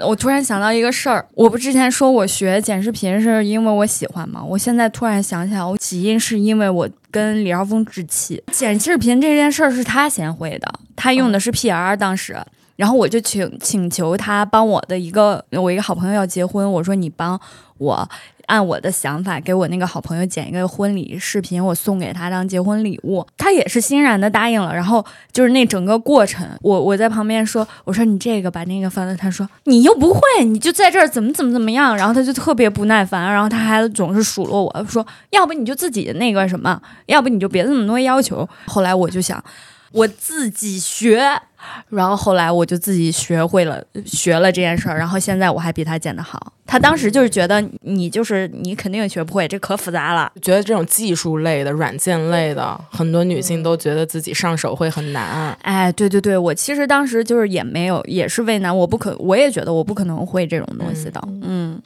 我突然想到一个事儿，我不之前说我学剪视频是因为我喜欢吗？我现在突然想起来，我起因是因为我跟李少峰置气。剪视频这件事儿是他先会的，他用的是 PR 当时，然后我就请请求他帮我的一个我一个好朋友要结婚，我说你帮我。按我的想法，给我那个好朋友剪一个婚礼视频，我送给他当结婚礼物。他也是欣然的答应了。然后就是那整个过程，我我在旁边说，我说你这个把那个放在，他说你又不会，你就在这儿怎么怎么怎么样。然后他就特别不耐烦，然后他还总是数落我说，要不你就自己那个什么，要不你就别这么多要求。后来我就想，我自己学。然后后来我就自己学会了，学了这件事儿。然后现在我还比他剪得好。他当时就是觉得你就是你肯定学不会，这可复杂了。觉得这种技术类的、软件类的，很多女性都觉得自己上手会很难。哎，对对对，我其实当时就是也没有，也是为难，我不可，我也觉得我不可能会这种东西的。嗯。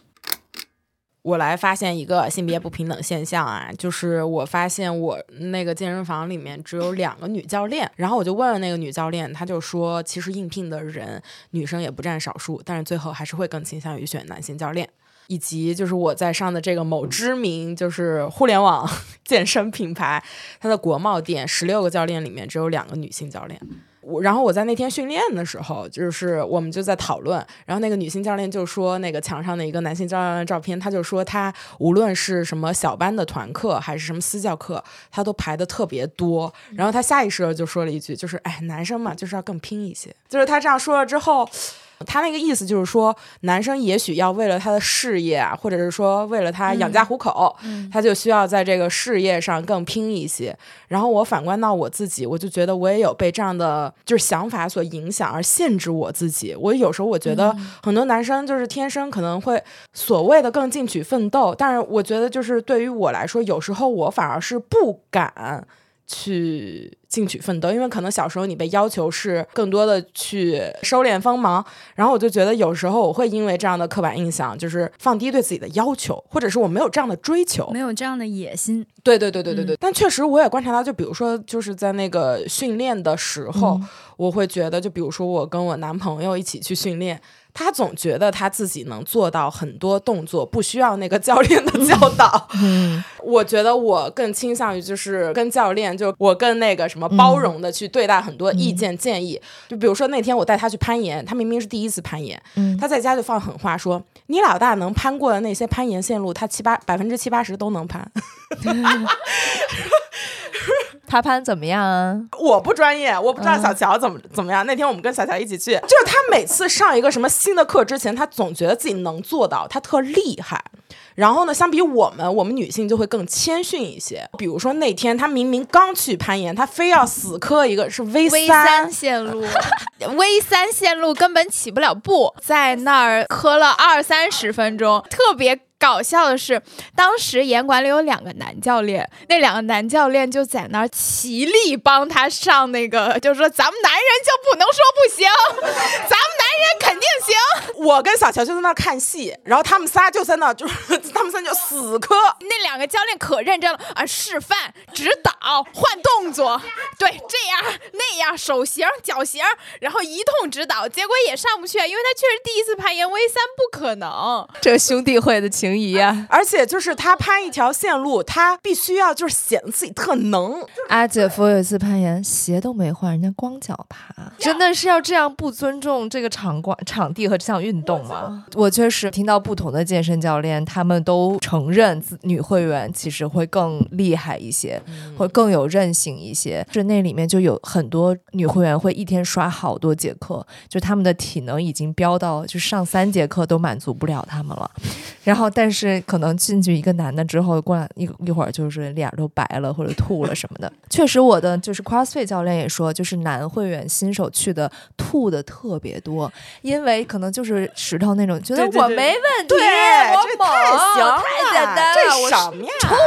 我来发现一个性别不平等现象啊，就是我发现我那个健身房里面只有两个女教练，然后我就问了那个女教练，她就说，其实应聘的人女生也不占少数，但是最后还是会更倾向于选男性教练。以及就是我在上的这个某知名就是互联网 健身品牌，它的国贸店十六个教练里面只有两个女性教练。我然后我在那天训练的时候，就是我们就在讨论，然后那个女性教练就说，那个墙上的一个男性教练的照片，他就说他无论是什么小班的团课还是什么私教课，他都排的特别多。然后他下意识的就说了一句，就是哎，男生嘛就是要更拼一些。就是他这样说了之后。他那个意思就是说，男生也许要为了他的事业啊，或者是说为了他养家糊口，他就需要在这个事业上更拼一些。然后我反观到我自己，我就觉得我也有被这样的就是想法所影响而限制我自己。我有时候我觉得很多男生就是天生可能会所谓的更进取奋斗，但是我觉得就是对于我来说，有时候我反而是不敢。去进取奋斗，因为可能小时候你被要求是更多的去收敛锋芒，然后我就觉得有时候我会因为这样的刻板印象，就是放低对自己的要求，或者是我没有这样的追求，没有这样的野心。对对对对对对。但确实我也观察到，就比如说就是在那个训练的时候，我会觉得，就比如说我跟我男朋友一起去训练。他总觉得他自己能做到很多动作，不需要那个教练的教导。嗯，我觉得我更倾向于就是跟教练，就我更那个什么包容的去对待很多意见建议。就比如说那天我带他去攀岩，他明明是第一次攀岩，他在家就放狠话说：“你老大能攀过的那些攀岩线路，他七八百分之七八十都能攀。”他攀怎么样啊？我不专业，我不知道小乔怎么、怎么样。那天我们跟小乔一起去，就是他每次上一个什么新的课之前，他总觉得自己能做到，他特厉害。然后呢，相比我们，我们女性就会更谦逊一些。比如说那天他明明刚去攀岩，他非要死磕一个是 V 三线路，V 三线路根本起不了步，在那儿磕了二三十分钟，特别。搞笑的是，当时严管里有两个男教练，那两个男教练就在那儿齐力帮他上那个，就是说咱们男人就不能说不行，咱们男人肯定行。我跟小乔就在那儿看戏，然后他们仨就在那儿，就是 他们仨就死磕。那两个教练可认真了啊，示范、指导、换动作，对，这样那样，手型、脚型，然后一通指导，结果也上不去，因为他确实第一次攀岩，V 三不可能。这兄弟会的情谊啊！而且就是他攀一条线路，他必须要就是显得自己特能。阿姐夫有一次攀岩，鞋都没换，人家光脚爬，真的是要这样不尊重这个场馆、场地和这项运动吗？我确实听到不同的健身教练，他们都承认自女会员其实会更厉害一些，会更有韧性一些。就那里面就有很多女会员会一天刷好多节课，就他们的体能已经飙到，就上三节课都满足不了他们了。然后，但是可能进去一个男的之后，过两一一会儿就是脸都白了或者吐了什么的。确实，我的就是 CrossFit 教练也说，就是男会员新手去的吐的特别多，因为可能就是石头那种，觉得我没问题，对，我这太行，太简单了，这什么呀？冲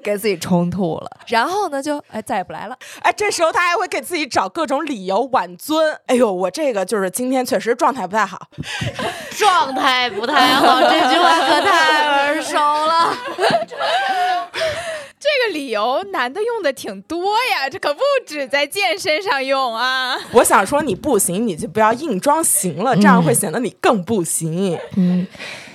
给自己冲吐了。然后呢，就哎再也不来了。哎，这时候他还会给自己找各种理由挽尊。哎呦，我这个就是今天确实状态不太好。状态不太好，这句话可太太耳熟了。这个理由男的用的挺多呀，这可不止在健身上用啊。我想说你不行，你就不要硬装行了，这样会显得你更不行。嗯，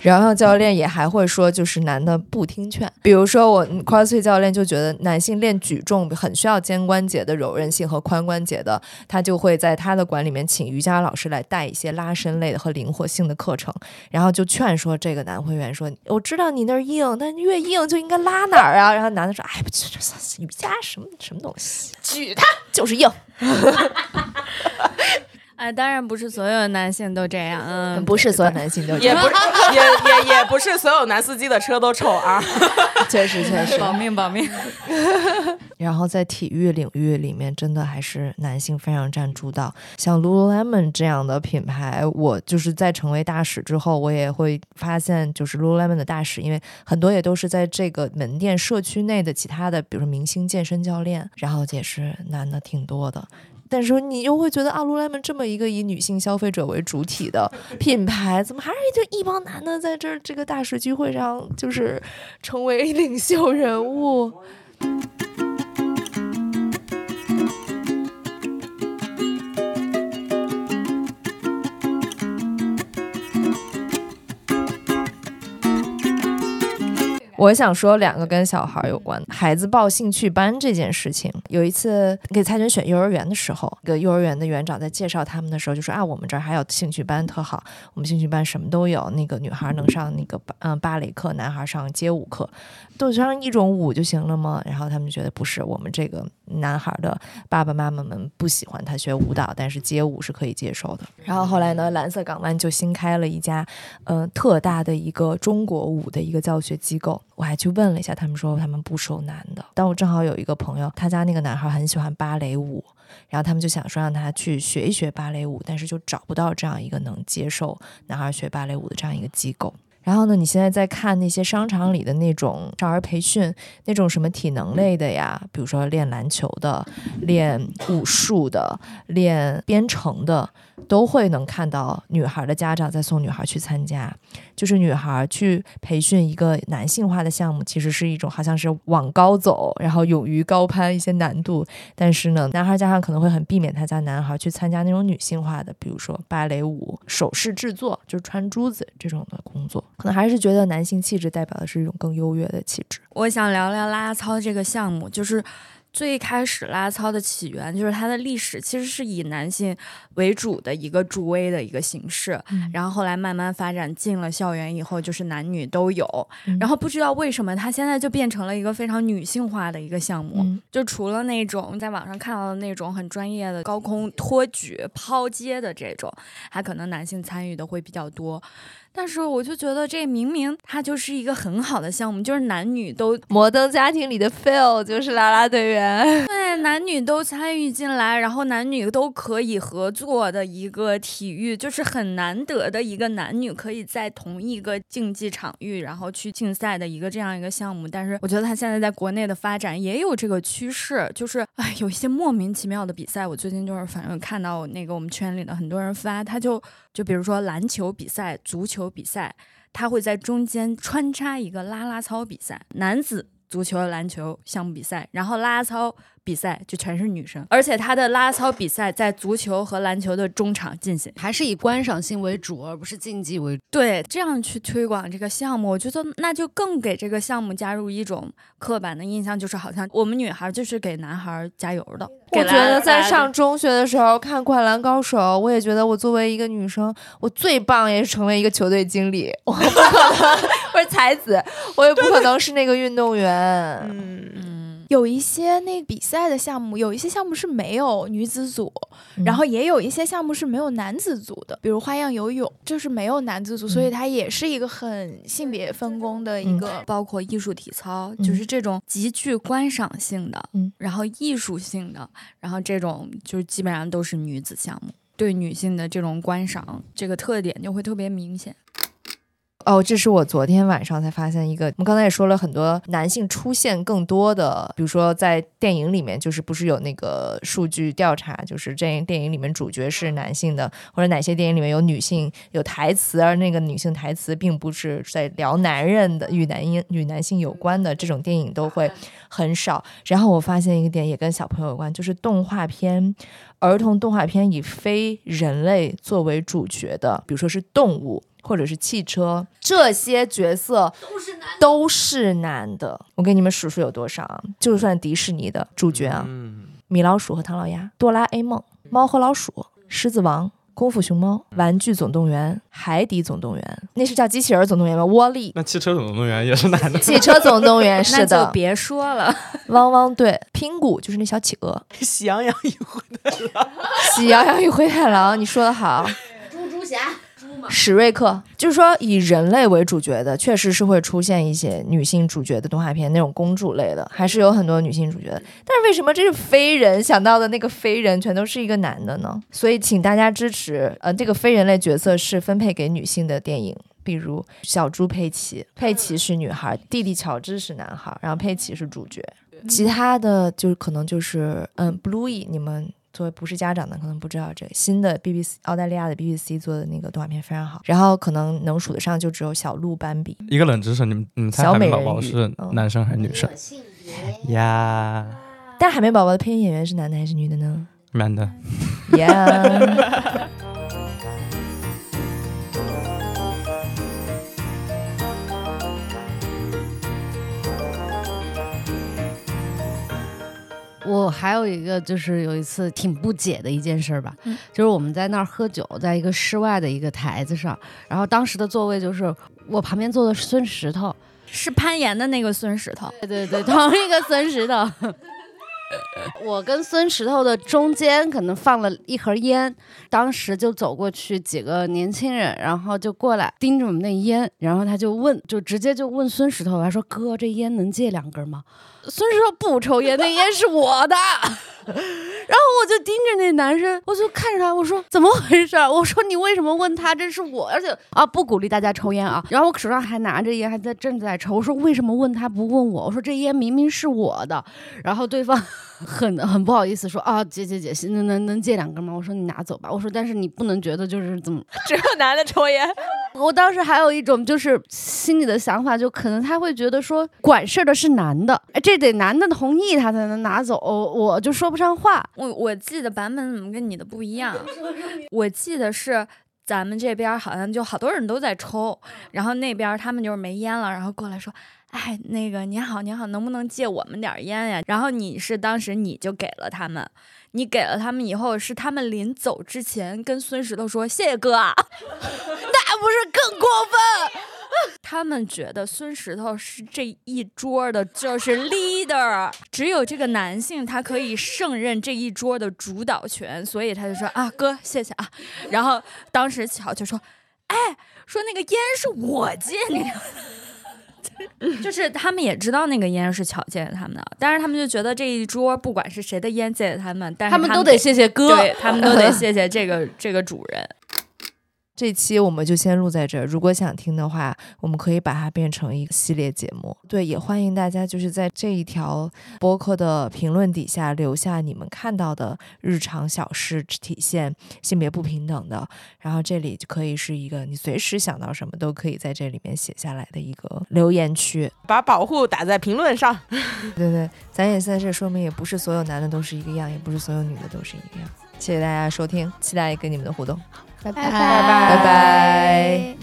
然后教练也还会说，就是男的不听劝。比如说我 CrossFit 教练就觉得男性练举重很需要肩关节的柔韧性和髋关节的，他就会在他的馆里面请瑜伽老师来带一些拉伸类的和灵活性的课程，然后就劝说这个男会员说：“我知道你那儿硬，但越硬就应该拉哪儿啊？”然后男的说：“哎，不，这这瑜伽什么什么东西，举他，就是硬。”哎，当然不是所有的男性都这样，嗯，不是所有男性都这样 也不是，也也也不是所有男司机的车都臭啊。确实确实保命保命。然后在体育领域里面，真的还是男性非常占主导。像 Lululemon 这样的品牌，我就是在成为大使之后，我也会发现，就是 Lululemon 的大使，因为很多也都是在这个门店社区内的其他的，比如说明星健身教练，然后也是男的挺多的。但是你又会觉得啊，Lululemon 这么一个以女性消费者为主体的 品牌，怎么还是就一帮男的在这儿这个大使聚会上，就是成为领袖人物？我想说两个跟小孩有关，孩子报兴趣班这件事情。有一次给蔡娟选幼儿园的时候，个幼儿园的园长在介绍他们的时候就说啊，我们这儿还有兴趣班特好，我们兴趣班什么都有，那个女孩能上那个嗯芭蕾课，男孩上街舞课，都上一种舞就行了吗？然后他们觉得不是，我们这个男孩的爸爸妈妈们不喜欢他学舞蹈，但是街舞是可以接受的。然后后来呢，蓝色港湾就新开了一家嗯、呃特大的一个中国舞的一个教学机构。我还去问了一下，他们说他们不收男的。但我正好有一个朋友，他家那个男孩很喜欢芭蕾舞，然后他们就想说让他去学一学芭蕾舞，但是就找不到这样一个能接受男孩学芭蕾舞的这样一个机构。然后呢，你现在在看那些商场里的那种少儿培训，那种什么体能类的呀，比如说练篮球的、练武术的、练编程的，都会能看到女孩的家长在送女孩去参加。就是女孩去培训一个男性化的项目，其实是一种好像是往高走，然后勇于高攀一些难度。但是呢，男孩家长可能会很避免他家男孩去参加那种女性化的，比如说芭蕾舞、首饰制作，就是穿珠子这种的工作，可能还是觉得男性气质代表的是一种更优越的气质。我想聊聊拉操这个项目，就是最开始拉操的起源，就是它的历史其实是以男性为主的一个助威的一个形式，嗯然后后来慢慢发展进了校园以后，就是男女都有，嗯然后不知道为什么它现在就变成了一个非常女性化的一个项目，嗯就除了那种在网上看到的那种很专业的高空托举、抛接的这种，还可能男性参与的会比较多。但是我就觉得这明明它就是一个很好的项目，就是男女都摩登家庭里的 Phil 就是啦啦队员，对男女都参与进来，然后男女都可以合作的一个体育，就是很难得的一个男女可以在同一个竞技场域，然后去竞赛的一个这样一个项目。但是我觉得它现在在国内的发展也有这个趋势，就是哎，有一些莫名其妙的比赛。我最近就是反正看到那个我们圈里的很多人发，他就就比如说篮球比赛、足球比赛，它会在中间穿插一个拉拉操比赛，男子足球、篮球项目比赛，然后拉拉操比赛就全是女生，而且他的啦啦操比赛在足球和篮球的中场进行。还是以观赏性为主，而不是竞技为主。对，这样去推广这个项目，我觉得那就更给这个项目加入一种刻板的印象，就是好像我们女孩就是给男孩加油的。我觉得在上中学的时候看《灌篮高手》，我也觉得我作为一个女生，我最棒也是成为一个球队经理。我不可能，我是才子，我也不可能是那个运动员。嗯，有一些那比赛的项目，有一些项目是没有女子组，嗯然后也有一些项目是没有男子组的，比如花样游泳就是没有男子组，所以它也是一个很性别分工的一个。包括艺术体操，嗯就是这种极具观赏性的，嗯然后艺术性的，然后这种就是基本上都是女子项目。对女性的这种观赏，这个特点就会特别明显。哦，这是我昨天晚上才发现一个。我们刚才也说了很多男性出现更多的，比如说在电影里面，就是不是有那个数据调查，就是这电影里面主角是男性的，或者哪些电影里面有女性有台词，而那个女性台词并不是在聊男人的，与男音与男性有关的这种电影都会很少。然后我发现一个点也跟小朋友有关，就是动画片。儿童动画片以非人类作为主角的，比如说是动物或者是汽车，这些角色都是男的。我给你们数数有多少啊？就算迪士尼的主角啊，嗯，米老鼠和唐老鸭、哆啦 A 梦、猫和老鼠、狮子王。功夫熊猫、玩具总动员、海底总动员，那是叫机器人总动员吗？窝力、那汽车总动员也是男的，汽车总动员 是那就的，别说了，汪汪队、拼谷就是那小企鹅，喜羊羊与灰太狼。喜羊羊与灰太狼，你说的好。猪猪侠，史瑞克，就是说以人类为主角的，确实是会出现一些女性主角的动画片，那种公主类的，还是有很多女性主角的。但是为什么这是非人想到的那个非人全都是一个男的呢？所以请大家支持，呃，这个非人类角色是分配给女性的电影。比如小猪佩奇，佩奇是女孩，弟弟乔治是男孩，然后佩奇是主角。其他的就是可能就是，嗯，Bluey，你们作为不是家长的可能不知道这个新的 BBC 澳大利亚的 BBC 做的那个动画片非常好，然后可能能数得上就只有小鹿斑比。一个冷知识，你们你们猜小海绵美宝宝是嗯男生还是女生呀？但海绵宝宝的配音演员是男的还是女的呢？男的，呀、我还有一个就是有一次挺不解的一件事儿吧，嗯就是我们在那儿喝酒，在一个室外的一个台子上，然后当时的座位就是我旁边坐的是孙石头，是攀岩的那个孙石头。对对对，同一个孙石头。我跟孙石头的中间可能放了一盒烟，当时就走过去几个年轻人，然后就过来盯着我们那烟，然后他就问，就直接就问孙石头，他说：“哥，这烟能借两根吗？”孙石头不抽烟，那烟是我的。然后我就盯着那男生，我就看着他，我说怎么回事儿？我说你为什么问他？这是我，而且啊不鼓励大家抽烟啊。然后我手上还拿着烟，还在正在抽。我说为什么问他不问我？我说这烟明明是我的。然后对方很 很不好意思说啊姐姐姐，能能能借两根吗？我说你拿走吧。我说但是你不能觉得就是怎么。只有男的抽烟。我当时还有一种就是心里的想法，就可能他会觉得说管事儿的是男的，哎，这得男的同意他才能拿走，我就说不上话。我我记得版本怎么跟你的不一样？我记得是咱们这边好像就好多人都在抽，然后那边他们就是没烟了，然后过来说。哎，那个你好，你好，能不能借我们点烟呀？然后你是当时你就给了他们，你给了他们以后，是他们临走之前跟孙石头说谢谢哥啊，那不是更过分？他们觉得孙石头是这一桌的，就是 leader，只有这个男性他可以胜任这一桌的主导权，所以他就说啊哥谢谢啊，然后当时巧就说。哎，说那个烟是我借你的。就是他们也知道那个烟是巧借给他们的，但是他们就觉得这一桌不管是谁的烟借给他们，但是们他们都得谢谢哥，对他们都得 谢谢这个这个主人。这期我们就先录在这儿。如果想听的话，我们可以把它变成一个系列节目。对，也欢迎大家就是在这一条播客的评论底下留下你们看到的日常小事，体现性别不平等的。然后这里就可以是一个你随时想到什么都可以在这里面写下来的一个留言区。把保护打在评论上。对对，咱也在这说明，也不是所有男的都是一个样，也不是所有女的都是一个样。谢谢大家收听，期待跟你们的互动。拜拜。拜拜。